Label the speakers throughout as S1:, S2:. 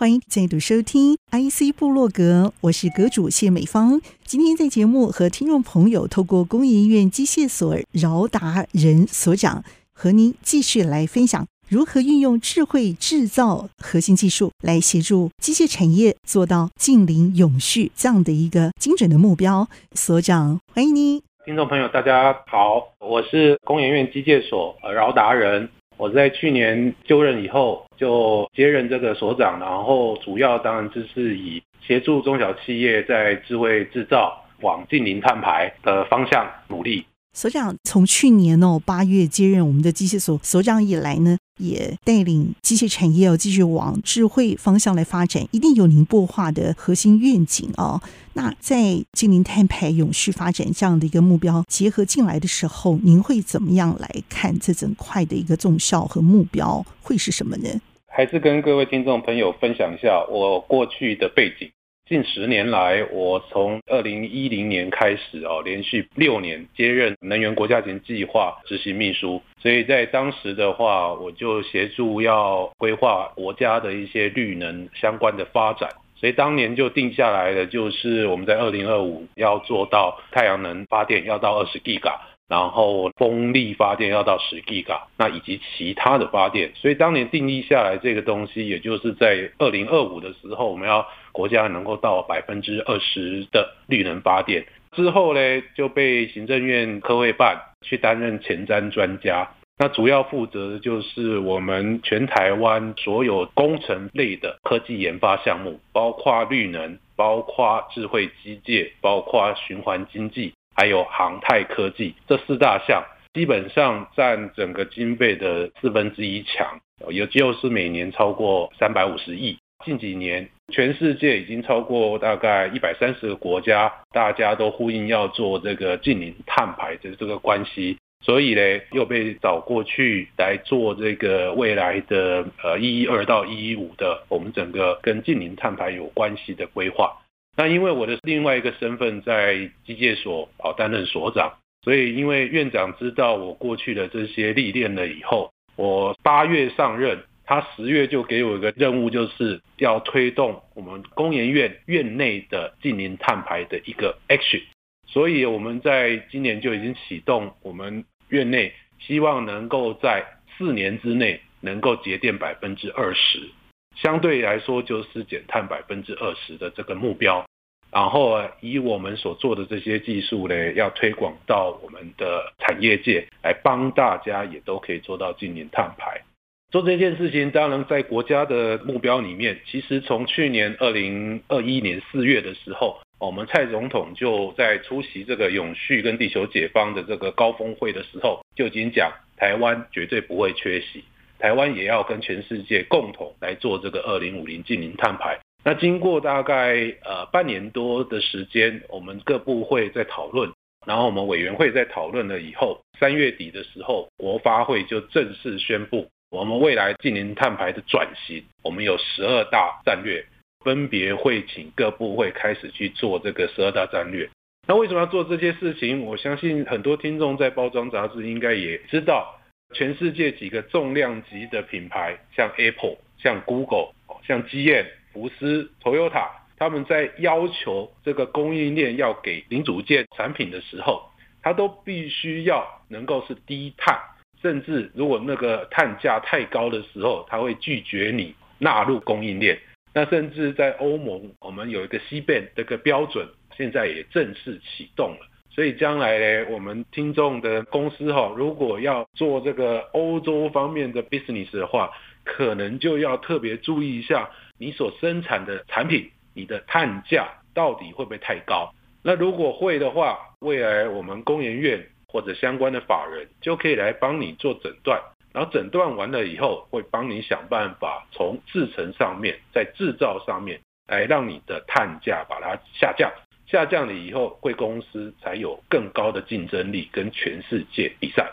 S1: 欢迎再度收听 IC 部落格，我是阁主谢美芳。今天在节目和听众朋友透过工研院机械所饶达人所长，和您继续来分享如何运用智慧制造核心技术来协助机械产业做到近零永续这样的一个精准的目标。所长，欢迎您。
S2: 听众朋友，大家好，我是工研院机械所饶达人。我在去年就任以后，就接任这个所长，然后主要当然就是以协助中小企业在智慧制造往近零碳排的方向努力。
S1: 所长从去年哦八月接任我们的机械所所长以来呢，也带领机械产业要继续往智慧方向来发展，一定有您擘画的核心愿景哦。那在金陵碳排永续发展这样的一个目标结合进来的时候，您会怎么样来看这整块的一个综效和目标会是什么呢？
S2: 还是跟各位听众朋友分享一下我过去的背景。近十年来，我从二零一零年开始哦，连续六年接任能源国家型计划执行秘书，所以在当时的话，我就协助要规划国家的一些绿能相关的发展，所以当年就定下来的就是我们在二零二五要做到太阳能发电要到二十 Giga，然后风力发电要到十 Giga，那以及其他的发电，所以当年定义下来这个东西，也就是在二零二五的时候，我们要。国家能够到百分之二十的绿能发电之后呢，就被行政院科会办去担任前瞻专家。那主要负责的就是我们全台湾所有工程类的科技研发项目，包括绿能、包括智慧机械、包括循环经济，还有航太科技这四大项，基本上占整个经费的四分之一强，也就是每年超过三百五十亿。近几年，全世界已经超过大概一百三十个国家，大家都呼应要做这个近零碳排的这个关系，所以呢，又被找过去来做这个未来的呃一一二到一一五的我们整个跟近零碳排有关系的规划。那因为我的另外一个身份在机械所啊担任所长，所以因为院长知道我过去的这些历练了以后，我八月上任。他十月就给我一个任务，就是要推动我们工研院院内的近零碳排的一个 action，所以我们在今年就已经启动我们院内，希望能够在四年之内能够节电百分之二十，相对来说就是减碳百分之二十的这个目标，然后以我们所做的这些技术呢，要推广到我们的产业界，来帮大家也都可以做到近零碳排。做这件事情，当然在国家的目标里面，其实从去年二零二一年四月的时候，我们蔡总统就在出席这个永续跟地球解放的这个高峰会的时候，就已经讲台湾绝对不会缺席，台湾也要跟全世界共同来做这个二零五零净零碳排。那经过大概呃半年多的时间，我们各部会在讨论，然后我们委员会在讨论了以后，三月底的时候，国发会就正式宣布。我们未来近零碳排的转型，我们有十二大战略，分别会请各部会开始去做这个十二大战略。那为什么要做这些事情？我相信很多听众在包装杂志应该也知道，全世界几个重量级的品牌，像 Apple、像 Google、像 GM、福斯、Toyota，他们在要求这个供应链要给零组件产品的时候，它都必须要能够是低碳。甚至如果那个碳价太高的时候，他会拒绝你纳入供应链。那甚至在欧盟，我们有一个 CBAM 这个标准，现在也正式启动了。所以将来呢，我们听众的公司哈，如果要做这个欧洲方面的 business 的话，可能就要特别注意一下，你所生产的产品，你的碳价到底会不会太高？那如果会的话，未来我们工研院。或者相关的法人就可以来帮你做诊断，然后诊断完了以后，会帮你想办法从制程上面，在制造上面来让你的碳价把它下降，下降了以后，贵公司才有更高的竞争力跟全世界比赛。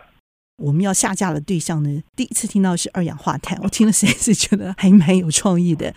S1: 我们要下架的对象呢，第一次听到是二氧化碳，我听了实在是觉得还蛮有创意的。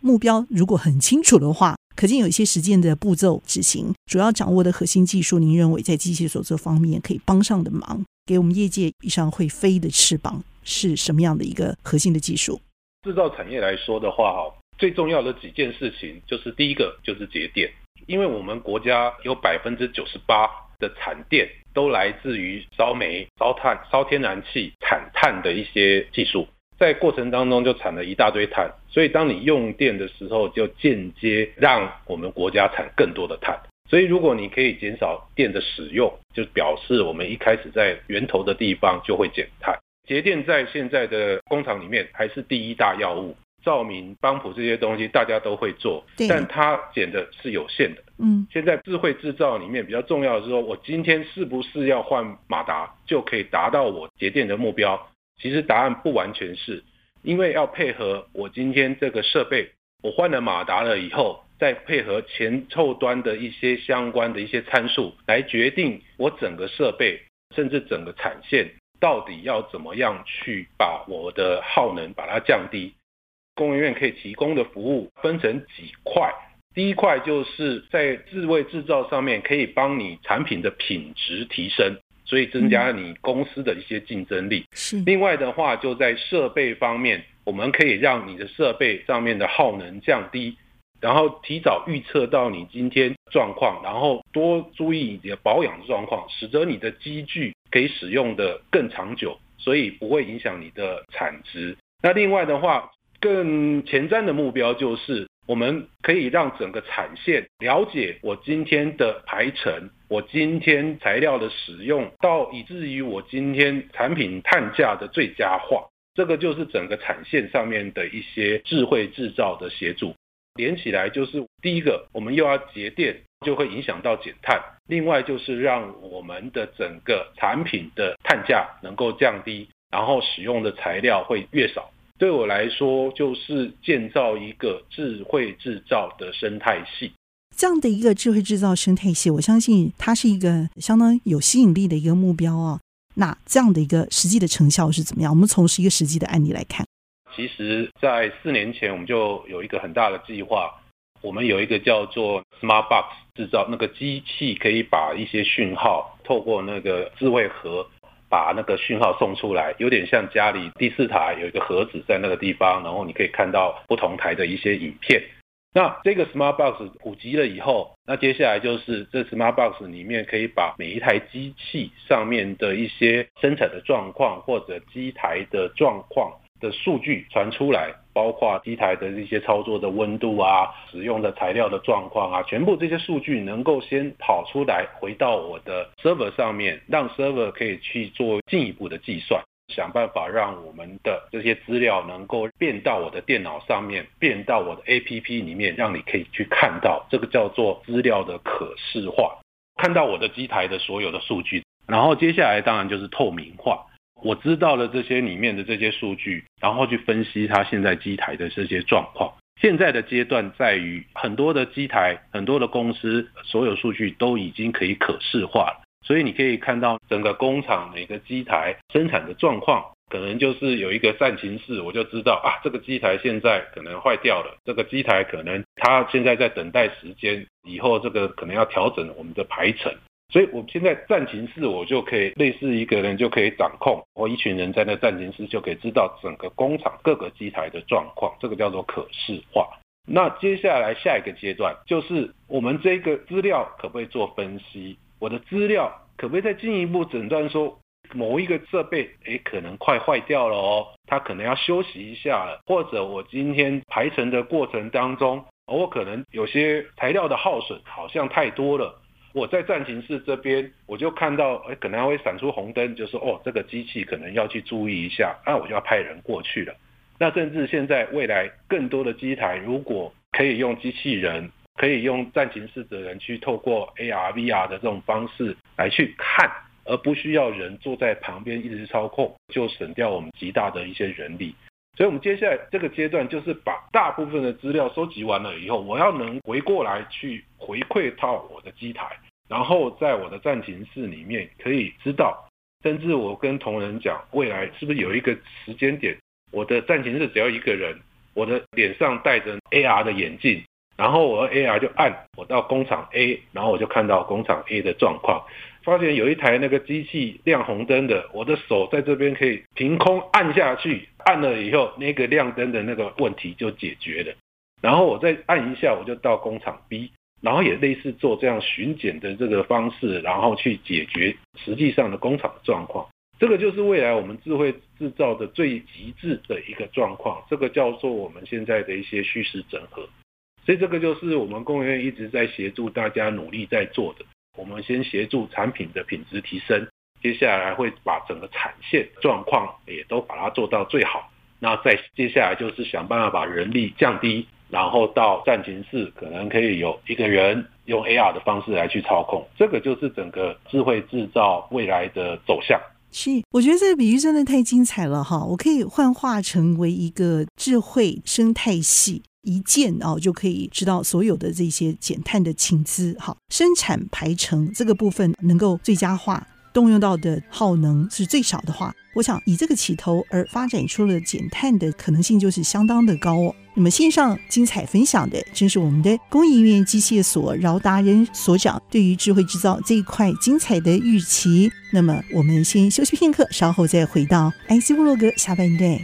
S1: 目标如果很清楚的话，可见有一些实践的步骤执行，主要掌握的核心技术，您认为在机械手作方面可以帮上的忙，给我们业界一双会飞的翅膀，是什么样的一个核心的技术？
S2: 制造产业来说的话，哈，最重要的几件事情就是第一个就是节电，因为我们国家有百分之九十八的产电都来自于烧煤、烧炭、烧天然气产碳的一些技术，在过程当中就产了一大堆碳，所以当你用电的时候，就间接让我们国家产更多的碳。所以如果你可以减少电的使用，就表示我们一开始在源头的地方就会减碳。节电在现在的工厂里面还是第一大要务，照明、帮浦这些东西大家都会做，但它减的是有限的。嗯，现在智慧制造里面比较重要的是说，我今天是不是要换马达就可以达到我节电的目标？其实答案不完全是，因为要配合我今天这个设备，我换了马达了以后，再配合前后端的一些相关的一些参数来决定我整个设备甚至整个产线。到底要怎么样去把我的耗能把它降低？工研院可以提供的服务分成几块，第一块就是在智慧制造上面可以帮你产品的品质提升，所以增加你公司的一些竞争力。是。另外的话，就在设备方面，我们可以让你的设备上面的耗能降低。然后提早预测到你今天状况，然后多注意你的保养状况，使得你的机具可以使用的更长久，所以不会影响你的产值。那另外的话，更前瞻的目标就是，我们可以让整个产线了解我今天的排程，我今天材料的使用，到以至于我今天产品碳价的最佳化。这个就是整个产线上面的一些智慧制造的协助。连起来就是第一个，我们又要节电，就会影响到减碳；另外就是让我们的整个产品的碳价能够降低，然后使用的材料会越少。对我来说，就是建造一个智慧制造的生态系。
S1: 这样的一个智慧制造生态系，我相信它是一个相当有吸引力的一个目标啊。那这样的一个实际的成效是怎么样？我们从事一个实际的案例来看。
S2: 其实，在四年前，我们就有一个很大的计划。我们有一个叫做 Smart Box 制造，那个机器可以把一些讯号透过那个智慧盒，把那个讯号送出来，有点像家里第四台有一个盒子在那个地方，然后你可以看到不同台的一些影片。那这个 Smart Box 普及了以后，那接下来就是这 Smart Box 里面可以把每一台机器上面的一些生产的状况或者机台的状况。的数据传出来，包括机台的一些操作的温度啊，使用的材料的状况啊，全部这些数据能够先跑出来，回到我的 server 上面，让 server 可以去做进一步的计算，想办法让我们的这些资料能够变到我的电脑上面，变到我的 APP 里面，让你可以去看到，这个叫做资料的可视化，看到我的机台的所有的数据，然后接下来当然就是透明化。我知道了这些里面的这些数据，然后去分析它现在机台的这些状况。现在的阶段在于很多的机台、很多的公司，所有数据都已经可以可视化了，所以你可以看到整个工厂每个机台生产的状况，可能就是有一个战情室，我就知道啊，这个机台现在可能坏掉了，这个机台可能它现在在等待时间，以后这个可能要调整我们的排程。所以，我现在战情室，我就可以类似一个人就可以掌控，我一群人在那战情室就可以知道整个工厂各个机台的状况，这个叫做可视化。那接下来下一个阶段就是我们这个资料可不可以做分析？我的资料可不可以再进一步诊断说某一个设备，诶，可能快坏掉了哦，它可能要休息一下了，或者我今天排程的过程当中，我可能有些材料的耗损好像太多了。我在战情室这边，我就看到，哎，可能还会闪出红灯，就说，哦，这个机器可能要去注意一下，那我就要派人过去了。那甚至现在未来更多的机台，如果可以用机器人，可以用战情室的人去透过 AR、VR 的这种方式来去看，而不需要人坐在旁边一直操控，就省掉我们极大的一些人力。所以，我们接下来这个阶段就是把大部分的资料收集完了以后，我要能回过来去回馈到我的机台，然后在我的暂停室里面可以知道甚至我跟同仁讲，未来是不是有一个时间点，我的暂停室只要一个人，我的脸上戴着 AR 的眼镜，然后我 AR 就按我到工厂 A，然后我就看到工厂 A 的状况，发现有一台那个机器亮红灯的，我的手在这边可以凭空按下去，按了以后那个亮灯的那个问题就解决了，然后我再按一下，我就到工厂 B。然后也类似做这样巡检的这个方式，然后去解决实际上的工厂的状况。这个就是未来我们智慧制造的最极致的一个状况。这个叫做我们现在的一些虚实整合。所以这个就是我们工研院一直在协助大家努力在做的。我们先协助产品的品质提升，接下来会把整个产线状况也都把它做到最好。那再接下来就是想办法把人力降低。然后到战情室，可能可以有一个人用 AR 的方式来去操控，这个就是整个智慧制造未来的走向。
S1: 是，我觉得这个比喻真的太精彩了哈！我可以幻化成为一个智慧生态系，一键哦就可以知道所有的这些减碳的情资。哈，生产排程这个部分能够最佳化。动用到的耗能是最少的话，我想以这个起头而发展出了减碳的可能性就是相当的高哦。那么线上精彩分享的正是我们的工研院机械所饶达人所长对于智慧制造这一块精彩的预期。那么我们先休息片刻，稍后再回到 IC 布洛格下半段。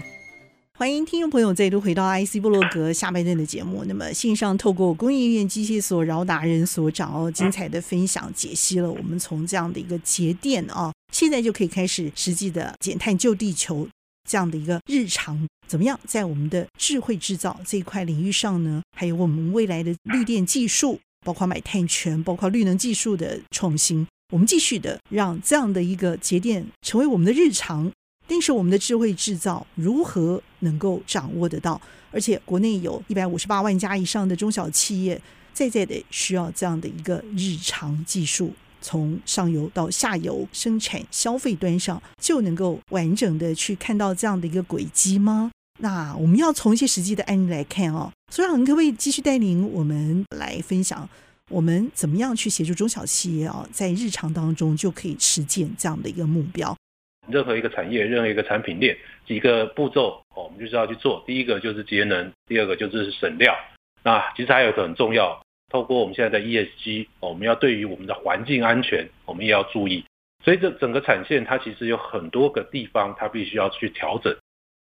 S1: 欢迎听众朋友再度回到 IC 布洛格下半段的节目。那么线上透过工研院机械所饶达人所长哦，精彩的分享解析了我们从这样的一个节电啊，现在就可以开始实际的减碳救地球这样的一个日常，怎么样在我们的智慧制造这一块领域上呢？还有我们未来的绿电技术，包括买碳权，包括绿能技术的创新，我们继续的让这样的一个节电成为我们的日常。但是我们的智慧制造如何能够掌握得到？而且国内有一百五十八万家以上的中小企业，在在的需要这样的一个日常技术，从上游到下游生产消费端上，就能够完整的去看到这样的一个轨迹吗？那我们要从一些实际的案例来看哦。所长，您可不可以继续带领我们来分享，我们怎么样去协助中小企业啊，在日常当中就可以实践这样的一个目标？
S2: 任何一个产业，任何一个产品链，几个步骤，我们就是要去做。第一个就是节能，第二个就是省料。那其实还有一个很重要，透过我们现在的 ESG，我们要对于我们的环境安全，我们也要注意。所以这整个产线它其实有很多个地方，它必须要去调整。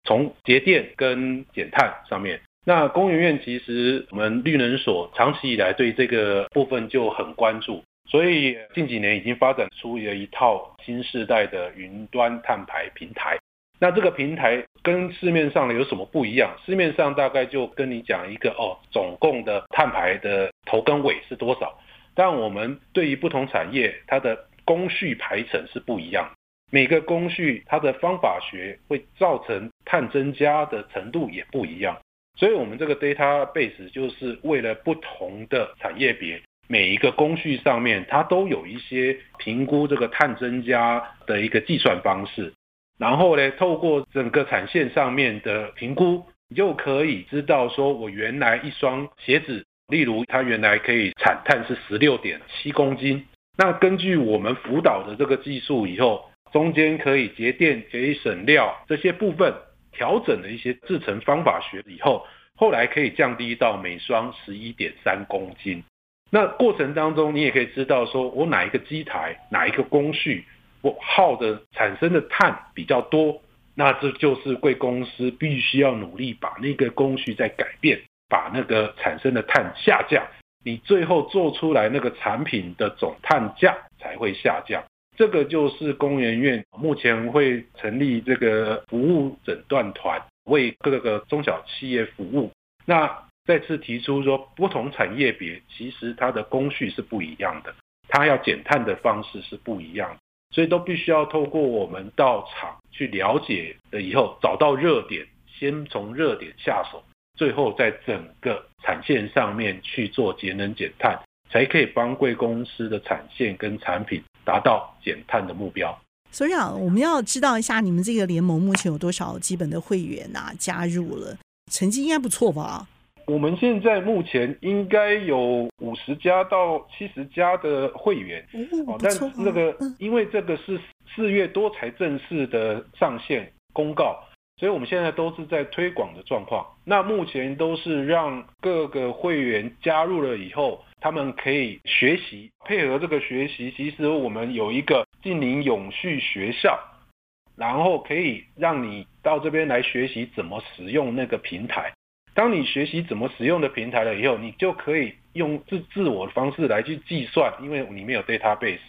S2: 从节电跟减碳上面，那工研院其实我们绿能所长期以来对这个部分就很关注。所以近几年已经发展出了一套新世代的云端碳排平台。那这个平台跟市面上的有什么不一样？市面上大概就跟你讲一个哦，总共的碳排的头跟尾是多少。但我们对于不同产业，它的工序排程是不一样。每个工序它的方法学会造成碳增加的程度也不一样。所以我们这个 database 就是为了不同的产业别。每一个工序上面，它都有一些评估这个碳增加的一个计算方式，然后呢，透过整个产线上面的评估，你就可以知道说，我原来一双鞋子，例如它原来可以产碳是十六点七公斤，那根据我们辅导的这个技术以后，中间可以节电、可以省料这些部分调整的一些制成方法学以后，后来可以降低到每双十一点三公斤。那过程当中，你也可以知道，说我哪一个机台、哪一个工序，耗的产生的碳比较多，那这就是贵公司必须要努力把那个工序再改变，把那个产生的碳下降，你最后做出来那个产品的总碳价才会下降。这个就是工研院目前会成立这个服务诊断团，为各个中小企业服务。那再次提出说，不同产业别其实它的工序是不一样的，它要减碳的方式是不一样的，所以都必须要透过我们到场去了解了以后，找到热点，先从热点下手，最后在整个产线上面去做节能减碳，才可以帮贵公司的产线跟产品达到减碳的目标。
S1: 所以啊，我们要知道一下你们这个联盟目前有多少基本的会员啊加入了，成绩应该不错吧？
S2: 我们现在目前应该有五十家到七十家的会员，
S1: 哦，
S2: 但是那个因为这个是四月多才正式的上线公告，所以我们现在都是在推广的状况。那目前都是让各个会员加入了以后，他们可以学习，配合这个学习，其实我们有一个近邻永续学校，然后可以让你到这边来学习怎么使用那个平台。当你学习怎么使用的平台了以后，你就可以用自自我的方式来去计算，因为里面有 database。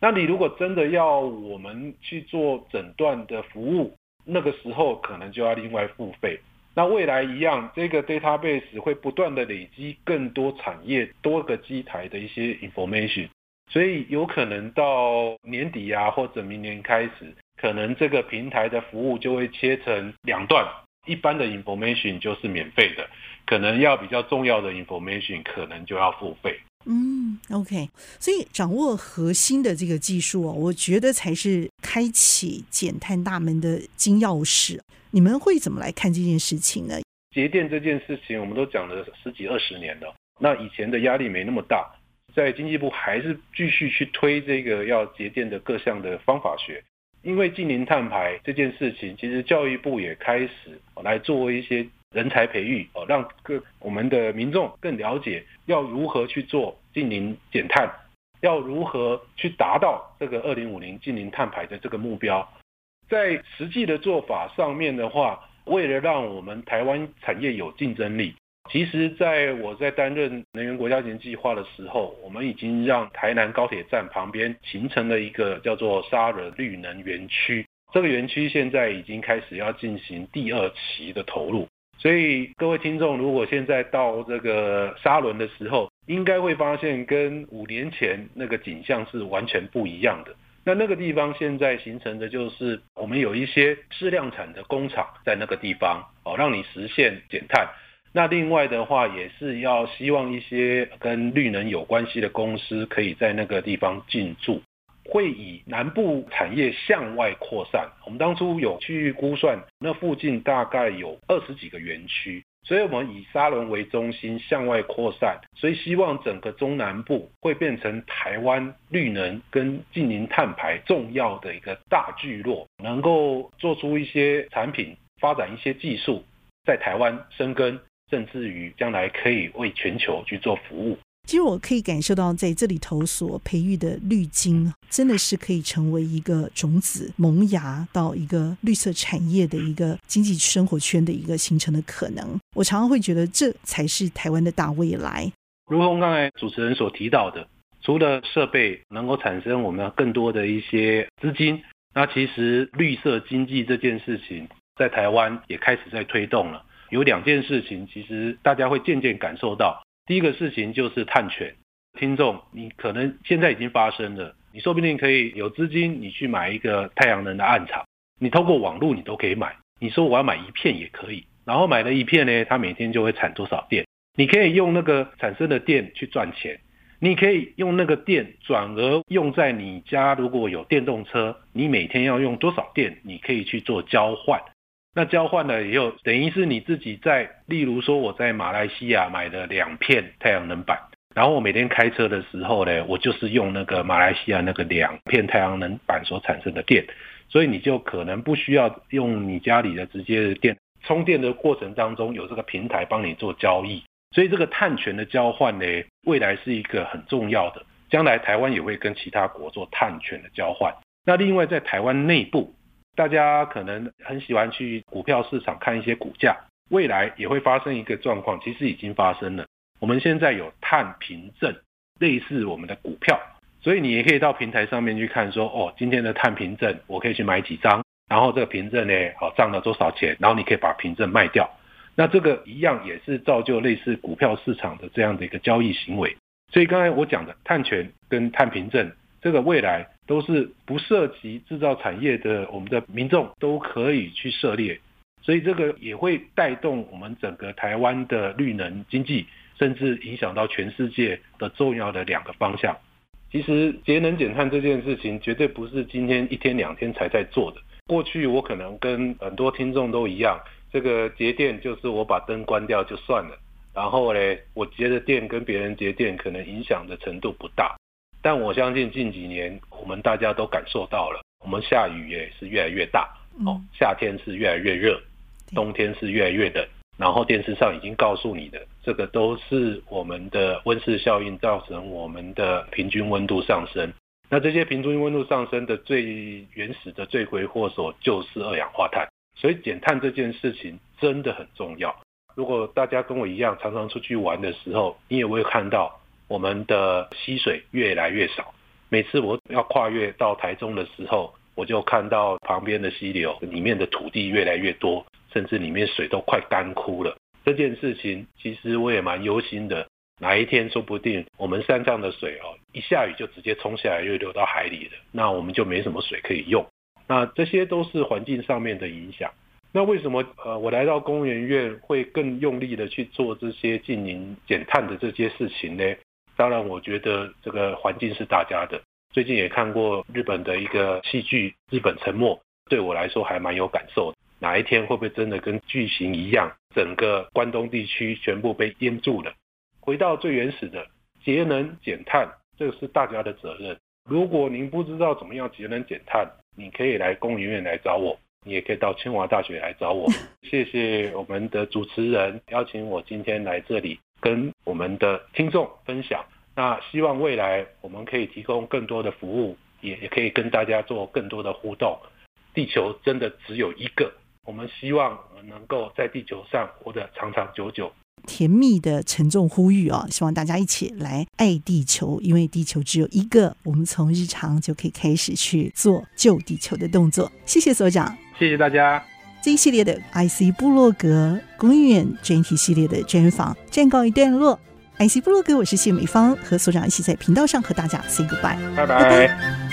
S2: 那你如果真的要我们去做诊断的服务，那个时候可能就要另外付费。那未来一样，这个 database 会不断的累积更多产业多个机台的一些 information，所以有可能到年底啊，或者明年开始，可能这个平台的服务就会切成两段。一般的 information 就是免费的，可能要比较重要的 information 可能就要付费。
S1: 嗯，OK，所以掌握核心的这个技术哦，我觉得才是开启减碳大门的金钥匙。你们会怎么来看这件事情呢？
S2: 节电这件事情，我们都讲了十几二十年了，那以前的压力没那么大，在经济部还是继续去推这个要节电的各项的方法学。因为净零碳排这件事情，其实教育部也开始来做一些人才培育哦，让各我们的民众更了解要如何去做净零减碳，要如何去达到这个二零五零净零碳排的这个目标。在实际的做法上面的话，为了让我们台湾产业有竞争力。其实，在我在担任能源国家级计划的时候，我们已经让台南高铁站旁边形成了一个叫做沙仑绿能园区。这个园区现在已经开始要进行第二期的投入。所以，各位听众，如果现在到这个沙仑的时候，应该会发现跟五年前那个景象是完全不一样的。那那个地方现在形成的就是我们有一些质量产的工厂在那个地方哦，让你实现减碳。那另外的话，也是要希望一些跟绿能有关系的公司可以在那个地方进驻，会以南部产业向外扩散。我们当初有去估算，那附近大概有二十几个园区，所以我们以沙仑为中心向外扩散，所以希望整个中南部会变成台湾绿能跟净零碳排重要的一个大聚落，能够做出一些产品，发展一些技术，在台湾生根。甚至于将来可以为全球去做服务。
S1: 其实我可以感受到，在这里头所培育的绿金，真的是可以成为一个种子萌芽到一个绿色产业的一个经济生活圈的一个形成的可能。我常常会觉得，这才是台湾的大未来。
S2: 如同刚才主持人所提到的，除了设备能够产生我们更多的一些资金，那其实绿色经济这件事情在台湾也开始在推动了。有两件事情，其实大家会渐渐感受到。第一个事情就是碳权，听众，你可能现在已经发生了，你说不定可以有资金，你去买一个太阳能的暗场，你透过网络你都可以买。你说我要买一片也可以，然后买了一片呢，它每天就会产多少电，你可以用那个产生的电去赚钱，你可以用那个电转而用在你家，如果有电动车，你每天要用多少电，你可以去做交换。那交换了以后，等于是你自己在，例如说我在马来西亚买了两片太阳能板，然后我每天开车的时候呢，我就是用那个马来西亚那个两片太阳能板所产生的电，所以你就可能不需要用你家里的直接的电，充电的过程当中有这个平台帮你做交易，所以这个碳权的交换呢，未来是一个很重要的，将来台湾也会跟其他国做碳权的交换。那另外在台湾内部。大家可能很喜欢去股票市场看一些股价，未来也会发生一个状况，其实已经发生了。我们现在有碳凭证，类似我们的股票，所以你也可以到平台上面去看说，哦，今天的碳凭证我可以去买几张，然后这个凭证呢，哦，涨了多少钱，然后你可以把凭证卖掉。那这个一样也是造就类似股票市场的这样的一个交易行为。所以刚才我讲的碳权跟碳凭证，这个未来。都是不涉及制造产业的，我们的民众都可以去涉猎，所以这个也会带动我们整个台湾的绿能经济，甚至影响到全世界的重要的两个方向。其实节能减碳这件事情绝对不是今天一天两天才在做的。过去我可能跟很多听众都一样，这个节电就是我把灯关掉就算了，然后呢，我节的电跟别人节电可能影响的程度不大。但我相信近几年我们大家都感受到了，我们下雨也是越来越大，哦，夏天是越来越热，冬天是越来越冷。然后电视上已经告诉你的，这个都是我们的温室效应造成我们的平均温度上升。那这些平均温度上升的最原始的罪魁祸首就是二氧化碳。所以减碳这件事情真的很重要。如果大家跟我一样常常出去玩的时候，你也会看到我们的溪水越来越少。每次我要跨越到台中的时候，我就看到旁边的溪流里面的土地越来越多。甚至里面水都快干枯了，这件事情其实我也蛮忧心的。哪一天说不定我们山上的水哦，一下雨就直接冲下来，又流到海里了，那我们就没什么水可以用。那这些都是环境上面的影响。那为什么呃我来到工研院会更用力的去做这些净零减碳的这些事情呢？当然，我觉得这个环境是大家的。最近也看过日本的一个戏剧《日本沉没》，对我来说还蛮有感受的。哪一天会不会真的跟剧情一样，整个关东地区全部被淹住了？回到最原始的节能减碳，这个是大家的责任。如果您不知道怎么样节能减碳，你可以来工研院来找我，你也可以到清华大学来找我。谢谢我们的主持人邀请我今天来这里跟我们的听众分享。那希望未来我们可以提供更多的服务，也也可以跟大家做更多的互动。地球真的只有一个。我们希望能够在地球上活得长长久久。
S1: 甜蜜的沉重呼吁啊！希望大家一起来爱地球，因为地球只有一个。我们从日常就可以开始去做救地球的动作。谢谢所长，
S2: 谢谢大家。
S1: 这一系列的 IC 部落格工研院专题系列的专访暂告一段落。IC 部落格，我是谢美芳，和所长一起在频道上和大家 say goodbye，
S2: 拜拜。拜拜。